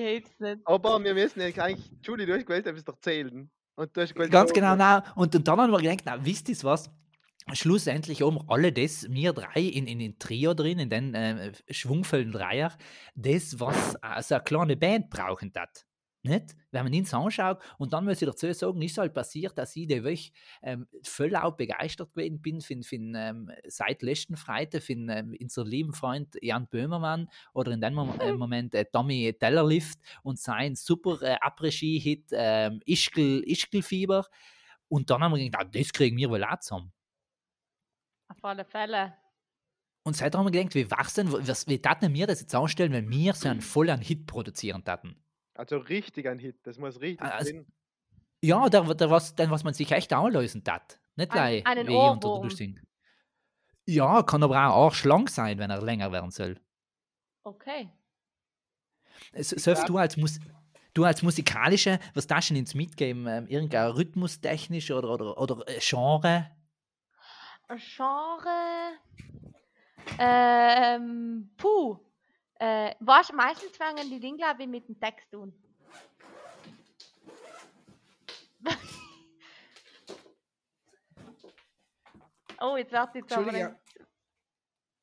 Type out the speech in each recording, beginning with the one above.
hilft's nicht. Aber wir müssen ja eigentlich, Julie, du hast gewählt, etwas erzählen. Und du hast gewählt, Ganz genau, na, und, und dann haben wir gedacht, na, wisst ihr was? Schlussendlich haben wir alle das, wir drei in, in den Trio drin, in den äh, schwungvollen Dreier, das, was äh, so eine kleine Band brauchen hat. Nicht? Wenn man ins anschaut, und dann muss ich dazu sagen, ist halt passiert, dass ich die Woche ähm, voll auch begeistert gewesen bin von, von ähm, seit letzten Freitag von ähm, unserem lieben Freund Jan Böhmermann oder in dem Mom äh, Moment äh, Tommy Tellerlift und sein super äh, Après-Ski-Hit ähm, Ischgl, Ischgl-Fieber. Und dann haben wir gedacht, ah, das kriegen wir wohl auch zusammen. Auf alle Fälle. Und seitdem haben wir gedacht, wie wachs denn, was, wie taten wir das jetzt anstellen, wenn wir so einen vollen Hit produzieren taten? Also richtig ein Hit, das muss richtig Also- drin. Ja, der, der was, den, was man sich echt anlösen tat. Nicht Ein- gleich einen unter der Ohrwurm. Ja, kann aber auch schlank sein, wenn er länger werden soll. Okay. S- Selbst du als Mus Du als musikalische, was da schon ins Mitgeben, ähm, irgendein rhythmustechnisch oder, oder, oder äh, Genre? Ein Genre. Ähm, puh. Äh, was meistens fangen die Dinge, glaube ich, mit dem Text tun. oh, jetzt wird jetzt aber. Entschuldige,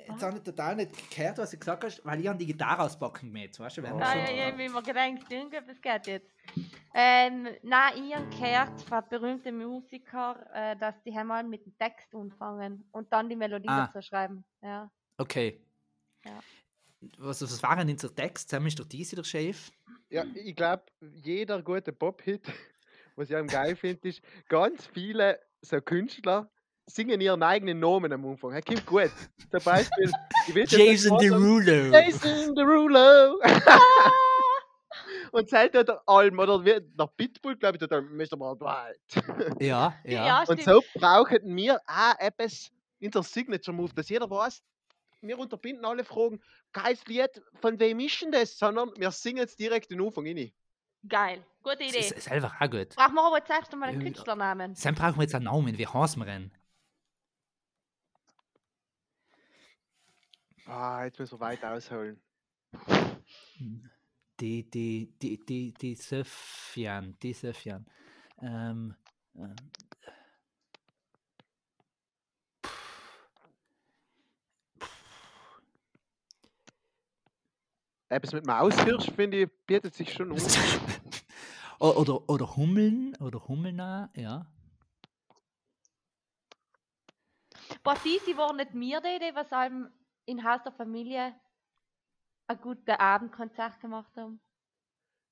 Jetzt habe ich total nicht gehört, was du gesagt hast, weil ich an die Gitarre auspacken gemäht, weißt du? Wenn wir Ja, ja, ja, wie man gedacht, irgendwas geht jetzt. Ähm, nein, ich habe gehört von berühmten Musikern, äh, dass die einmal mit dem Text anfangen und dann die Melodie Ah. dazu schreiben. Ja. Okay. Ja. Was, was war denn unser Text? Zusammen ist doch diese der Chef. Ja, ich glaube, jeder gute Pop-Hit, was ich am geil finde, ist, ganz viele so Künstler singen ihren eigenen Namen am Anfang. Er kommt gut. Zum Beispiel, ich will Jason Derulo. Jason Derulo. Und seit der Alm oder wie, der Pitbull, glaube ich, der Mr. Worldwide. Ja, ja. Und stimmt. so brauchen wir auch etwas in der Signature Move, dass jeder weiß, wir unterbinden alle Fragen, geiles Lied, von wem ist denn das? Sondern wir singen es direkt den Anfang rein. Geil, gute Das Idee. ist selber auch gut. Brauchen wir aber zuerst einmal einen Ja. Künstlernamen. Dann brauchen wir jetzt einen Namen. Wie heißen wir denn? Ah, jetzt müssen wir weit ausholen. Die, die, die, die, die Sofian, die Sofian. Ähm, ähm, Etwas mit dem Aushirsch, finde ich, bietet sich schon. O- oder, oder Hummeln, oder Hummelna, ja. Was ist, sie war nicht mir die Idee, was allem in Haus der Familie ein gutes Abendkonzert gemacht haben.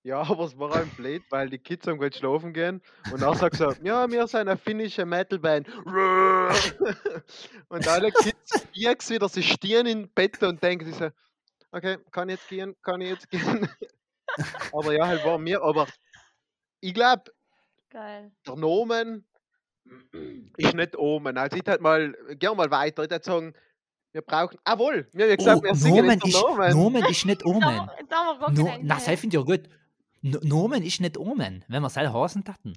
Ja, aber es war ein blöd, weil die Kids haben gerade schlafen gehen und dann sagt so, ja, wir sind eine finnische Metalband. und alle Kids fix wieder, sie stehen im Bett und denken sich so, okay, kann ich jetzt gehen, kann ich jetzt gehen. aber ja, halt war mir, aber ich glaube, der Nomen ist nicht Omen. Also ich hätte mal, geh mal weiter, ich hätte sagen, wir brauchen, ah wohl, wir haben gesagt, Oh, wir singen Nomen ist, Nomen. Nomen ist nicht Omen. wir gerade No, na, das finde ich ja gut. No, Nomen ist nicht Omen, wenn wir es Hasen taten.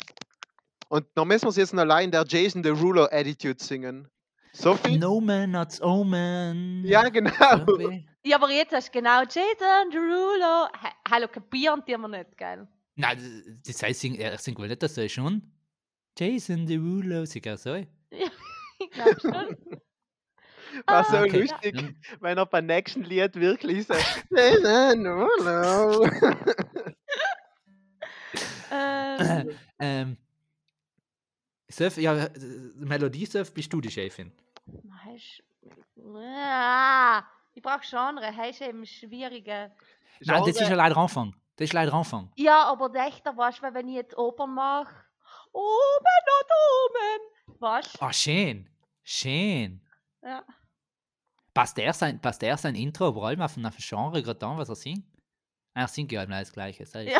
Und dann müssen wir es jetzt noch allein der Jason Derulo Attitude singen. So viel? Nomen, not Omen. Ja, genau. Irgendwie. Ja, aber jetzt hast du genau Jason Derulo. Ha- Hallo, kapieren die wir nicht, geil. Nein, das heißt, er singt wohl nicht das so schon. Jason Derulo, singt er so. Ich glaube schon. War so Ah, okay. lustig, Hm. wenn er beim nächsten Lied wirklich so. Jason Derulo. ähm, ähm, Surf, ja, äh, Melodie-Surf bist du die Chefin. heißt- Ich brauche Genre, heißt eben schwierige. Nein, das ist ja Genre- leider Anfang. Das ist leider Anfang. Ja, aber der echter, weißt du, wenn ich jetzt Opern mache. Oben und oben. Weißt du? Ah, schön. Schön. Ja. Passt der sein, passt der sein Intro vor allem auf, ein Genre gerade an, was er singt? Ah, Er singt ja immer das Gleiche. Das heißt, Ja.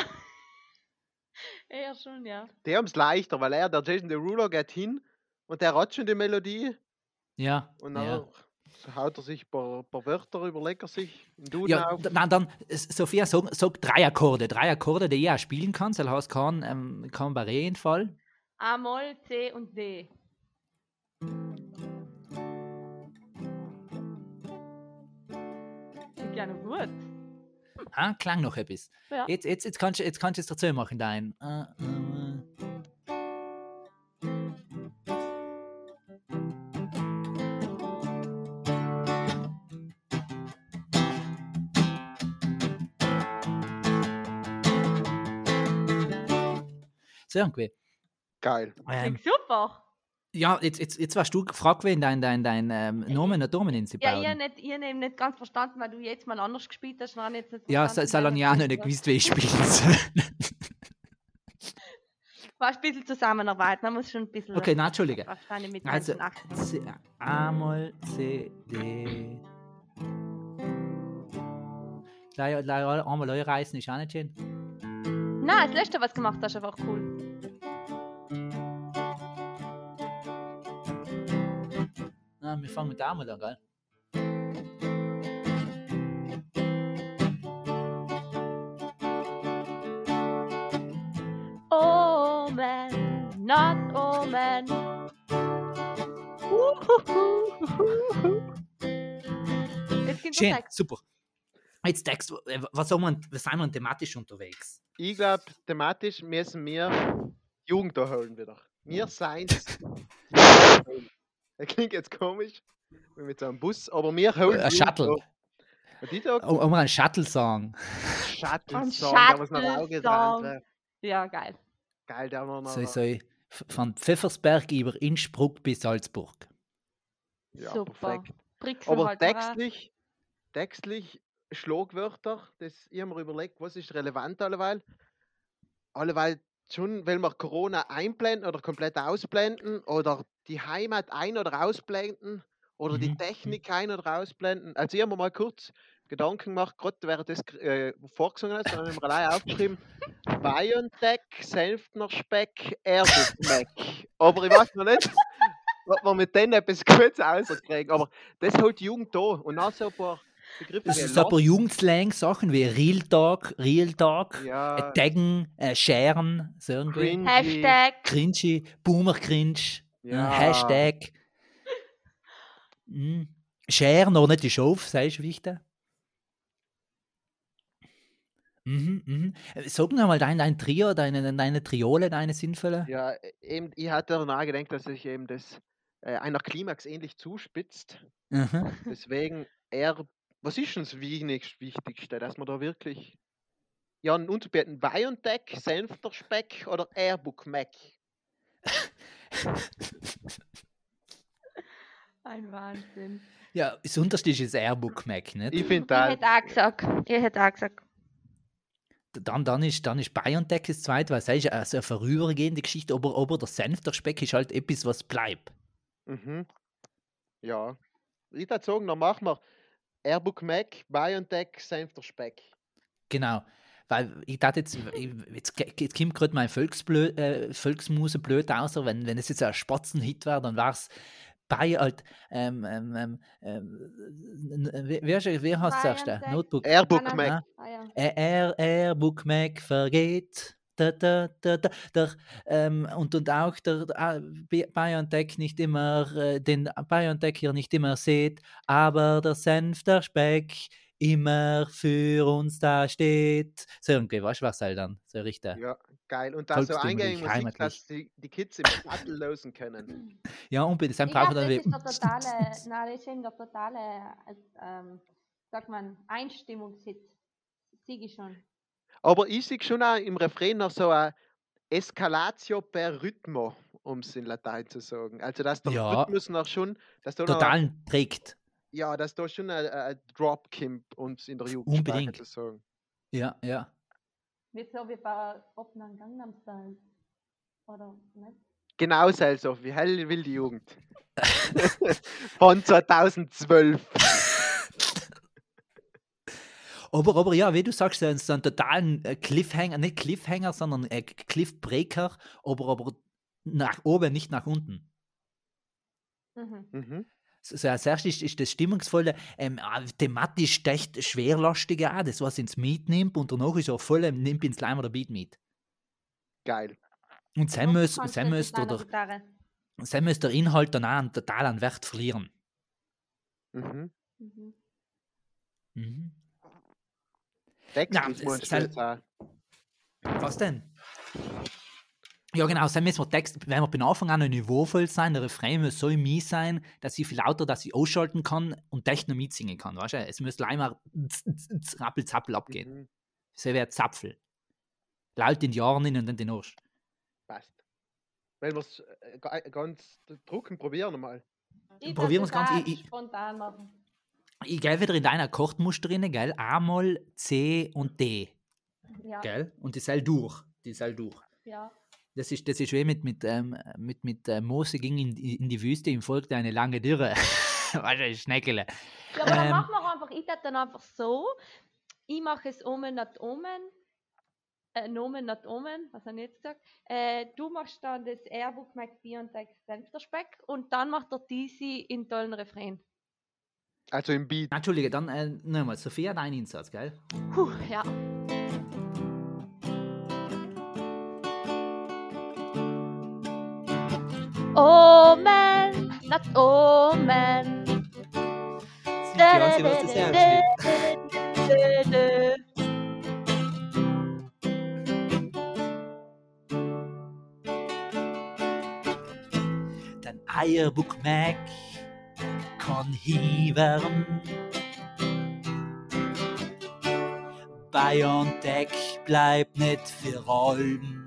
Eher schon, ja. Die haben es leichter, weil er, der Jason Derulo, geht hin und der hat schon die Melodie ja. und dann ja. Haut er sich ein paar, paar Wörter, überlegt er sich einen Duden Ja, auf. nein, dann, Sophia, sag, sag drei Akkorde. Drei Akkorde, die ich auch spielen kann. Das heißt, kein, ähm, kein Barré-Fall. A, Moll, C und D. Klingt ja noch gut. Ah, klang noch etwas. Ja. Jetzt, jetzt, jetzt kannst du jetzt kannst du es dazu machen, dein. Äh, äh. So irgendwie. Geil. Ähm, super. ja, jetzt, jetzt, jetzt warst du gefragt, wen dein, dein, dein ähm, Nomen und Domen in sie Ja, ich bauen. habe nicht, ich hab nicht ganz verstanden, weil du jetzt mal anders gespielt hast. habe jetzt nicht Ja, verstanden, Salon wer ja das noch nicht gewusst, wie ich spiele. Fast ein bisschen zusammenarbeiten, man muss schon ein bisschen. okay, na, Entschuldige. Wahrscheinlich mit Also, Menschen achten. C, einmal C, D. Gleich, einmal reißen ist auch nicht schön. Nein, das letzte, was du gemacht hast, ist einfach cool. Wir fangen mit der einmal an, gell? Oh man, not oh man. Jetzt gibt's Schön, Text. super. Jetzt Text, äh, was, haben wir, was sind wir thematisch unterwegs? Ich glaube, thematisch müssen wir Jugend da holen wieder. Wir sind's. Das klingt jetzt komisch, mit so einem Bus, aber wir holen. Ein Shuttle. da. Und die da Um, um einen Shuttle-Song. Shuttle Ein Song, da was nach Shuttle Auge dran. Ja, geil. Geil, der noch. So, von Pfeffersberg über Innsbruck bis Salzburg. Ja, Super. perfekt. Aber halt textlich, textlich Schlagwörter, das ich habe mir überlegt, was ist relevant alleweil. Alleweil schon, will man Corona einblenden oder komplett ausblenden oder die Heimat ein- oder ausblenden oder die Mhm. Technik ein- oder ausblenden. Also ich habe mir mal kurz Gedanken gemacht, gerade während das äh, vorgesungen hast, habe ich mir allein aufgeschrieben, BioNTech, Senftner Speck, Airbus Aber ich weiß noch nicht, ob wir mit denen etwas Gutes rauskriegen. Aber das holt die Jugend da. Und dann so ein paar Begriffe Das ist aber. Jugendslang-Sachen wie Real Talk, Real Talk, Ja, Taggen, äh, Scheren, so irgendwie. cringy. Hashtag. Cringy, Boomer Cringe, Ja. äh, Hashtag. Mhm. Scheren noch nicht ist auf, sagst du wichtig. Mhm, mhm. Sag noch mal dein, dein Trio, deine, deine Triole, deine sinnvolle. Ja, eben, ich hatte darüber nachgedacht, dass sich eben das äh, einer Klimax ähnlich zuspitzt. Mhm. Deswegen eher, was ist uns wenig Wichtigste, dass man da wirklich ja, einen Unterbieten BioNTech, Senfter Speck oder Airbook Mac. Ein Wahnsinn. Ja, das unterste ist das Airbook Mac, nicht? Ich finde Ich da, hätte auch gesagt. Ich hätte auch gesagt. Dann, dann ist, dann ist BioNTech das zweite, weil es ist also eine vorübergehende Geschichte, aber, aber der Senf, der Speck ist halt etwas, was bleibt. mhm. ja. Ich würde sagen, dann machen wir Airbook Mac, BioNTech, Senfter Speck. Genau. Weil ich dachte jetzt, jetzt, jetzt kommt gerade mein Volksblö äh, Volksmuse blöd aus, wenn, wenn es jetzt ein Spatzenhit wäre, dann war es bei halt, ähm, ähm, ähm, ähm, wie, wie, hast du-? BioNTech. Notebook. Airbook Nein, Mac. nein. Ah, ja. Air, Airbook Mac vergeht. Da, da, da, da, der, ähm, und, und auch der, der Bi- BioNTech nicht immer, äh, den BioNTech hier nicht immer seht, aber der Senf, der Speck immer für uns da steht. So irgendwie, weißt du was halt dann? So richtig. Ja, geil. Und da so eingängige Musik, heimatlich. dass die, die Kids im Sattel losen können. Ja, unbedingt. Dann Ich brauchen glaube, wir das dann ist der totale, nein, das ist eben der totale, äh, ähm, sagt man, Einstimmungshit. Sieg ich schon. Aber ich sehe schon auch im Refrain noch so ein Escalatio per Rhythmo, um es in Latein zu sagen. Also, dass der Ja. Rhythmus noch schon, dass da noch, total trägt. ja, dass da schon ein, ein Drop kommt, um es in der Jugendsprache Unbedingt. zu sagen. Ja, ja. Nicht so wie bei Opnan Gangnam Style. Oder nicht? Genau so, wie hell will die Jugend. Von 2012. Aber, aber ja, wie du sagst, so einen, totalen äh, Cliffhanger, nicht Cliffhanger, sondern äh, Cliffbreaker, aber, aber nach oben, nicht nach unten. Mhm. Mhm. So, so als erstes ist, ist das Stimmungsvolle, ähm, ah, thematisch echt schwerlastige auch, das was ins Miet nimmt und danach ist auch voll, ähm, nimmt ins Leimer der Beat mit. Geil. Und dann muss, kannst dann mit der, Inhalt dann auch total an Wert verlieren. Mhm. Mhm. Mhm. Ist es meinst ist du halt-. Was denn? Ja, genau, dann müssen wir Text, wenn wir von Anfang an niveauvoll sein, der Refrain muss so mies sein, dass ich viel lauter, dass ich ausschalten kann und Techno mitsingen kann, weißt du? Es muss einmal rappel-zappel abgehen. Mhm, So wie ein Zapfel. Laut in die hin und dann den Arsch. passt. Wenn wir es ganz drucken, probieren wir mal. Ich Probieren darf wir's ganz- ich- ich- spontan machen. Ich gehe wieder in deiner Kochtmuster drin, gell? A-Moll, C und D, Ja, gell? Und die soll durch. Die soll durch. ja. Das ist, das ist wie mit, mit, ähm, mit, mit äh, Mose ging in, in die Wüste, ihm folgte eine lange Dürre. weißt du, Schneckele. Ja, aber dann Ähm. machen wir einfach, ich tät dann einfach so, ich mache es omen not omen, äh, nomen not omen, was ich jetzt gesagt, äh, du machst dann das Airbook McBee und Text Senfterspeck und dann macht der DC in tollen Refrain. Also im Beat. Entschuldige, dann äh, nochmal, Sophia, dein Einsatz, gell? Puh, ja. Omen, not omen. Wie was das ernst nimmt. Dein Eierbuck Mac kann hivern. Biontech bleibt nicht für allem.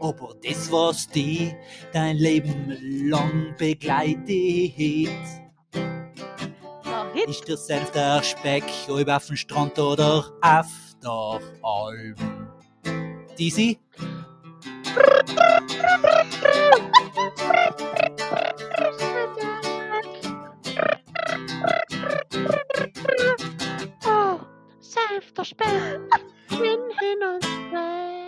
Aber das, was die dein Leben lang begleitet, Hit. ist der selbst der Speck, ob auf dem Strand oder auf der Alm. Disi? Oh, Senfterspeck, hin, hin und weg.